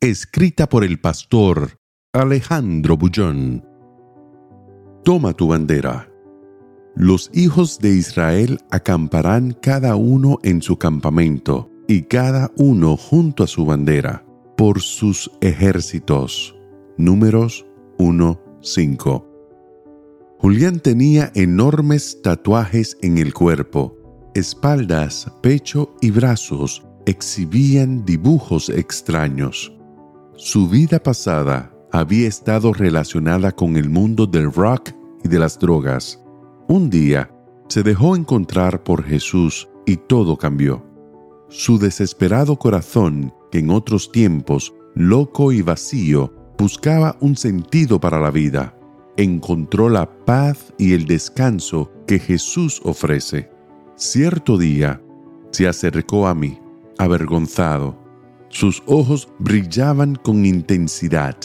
Escrita por el pastor Alejandro Bullón. Toma tu bandera. Los hijos de Israel acamparán cada uno en su campamento y cada uno junto a su bandera, por sus ejércitos. Números 1-5. Julián tenía enormes tatuajes en el cuerpo. Espaldas, pecho y brazos exhibían dibujos extraños. Su vida pasada había estado relacionada con el mundo del rock y de las drogas. Un día se dejó encontrar por Jesús y todo cambió. Su desesperado corazón, que en otros tiempos, loco y vacío, buscaba un sentido para la vida, encontró la paz y el descanso que Jesús ofrece. Cierto día se acercó a mí, avergonzado. Sus ojos brillaban con intensidad.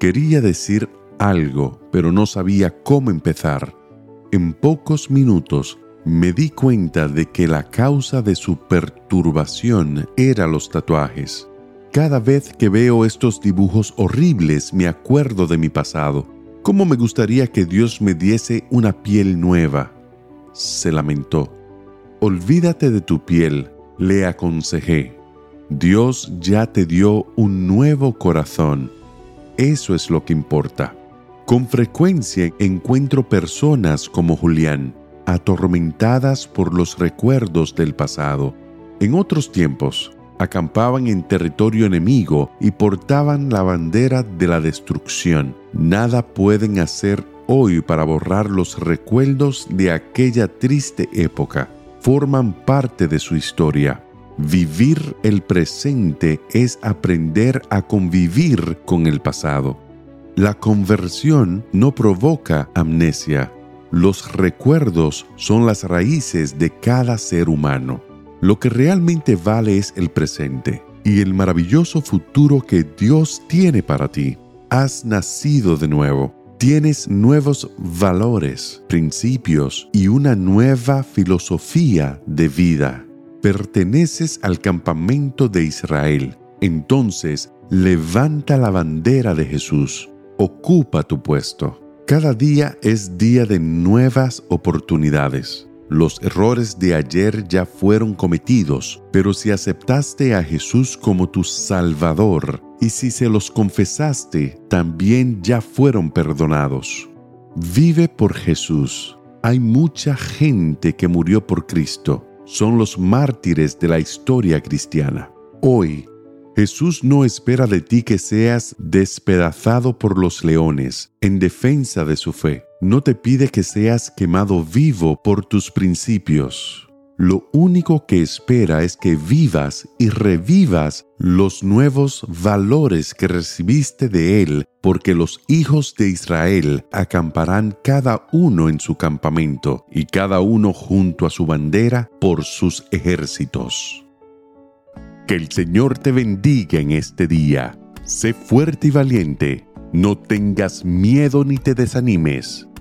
Quería decir algo, pero no sabía cómo empezar. En pocos minutos me di cuenta de que la causa de su perturbación era los tatuajes. Cada vez que veo estos dibujos horribles me acuerdo de mi pasado. ¿Cómo me gustaría que Dios me diese una piel nueva? Se lamentó. Olvídate de tu piel, le aconsejé. Dios ya te dio un nuevo corazón. Eso es lo que importa. Con frecuencia encuentro personas como Julián, atormentadas por los recuerdos del pasado. En otros tiempos, acampaban en territorio enemigo y portaban la bandera de la destrucción. Nada pueden hacer hoy para borrar los recuerdos de aquella triste época. Forman parte de su historia. Vivir el presente es aprender a convivir con el pasado. La conversión no provoca amnesia. Los recuerdos son las raíces de cada ser humano. Lo que realmente vale es el presente y el maravilloso futuro que Dios tiene para ti. Has nacido de nuevo. Tienes nuevos valores, principios y una nueva filosofía de vida. Perteneces al campamento de Israel. Entonces, levanta la bandera de Jesús ocupa tu puesto. Cada día es día de nuevas oportunidades. Los errores de ayer ya fueron cometidos, pero si aceptaste a Jesús como tu Salvador y si se los confesaste, también ya fueron perdonados. Vive por Jesús. Hay mucha gente que murió por Cristo. Son los mártires de la historia cristiana. Hoy Jesús no espera de ti que seas despedazado por los leones en defensa de su fe. No te pide que seas quemado vivo por tus principios. Lo único que espera es que vivas y revivas los nuevos valores que recibiste de Él, porque los hijos de Israel acamparán cada uno en su campamento y cada uno junto a su bandera por sus ejércitos. Que el Señor te bendiga en este día. Sé fuerte y valiente. No tengas miedo ni te desanimes,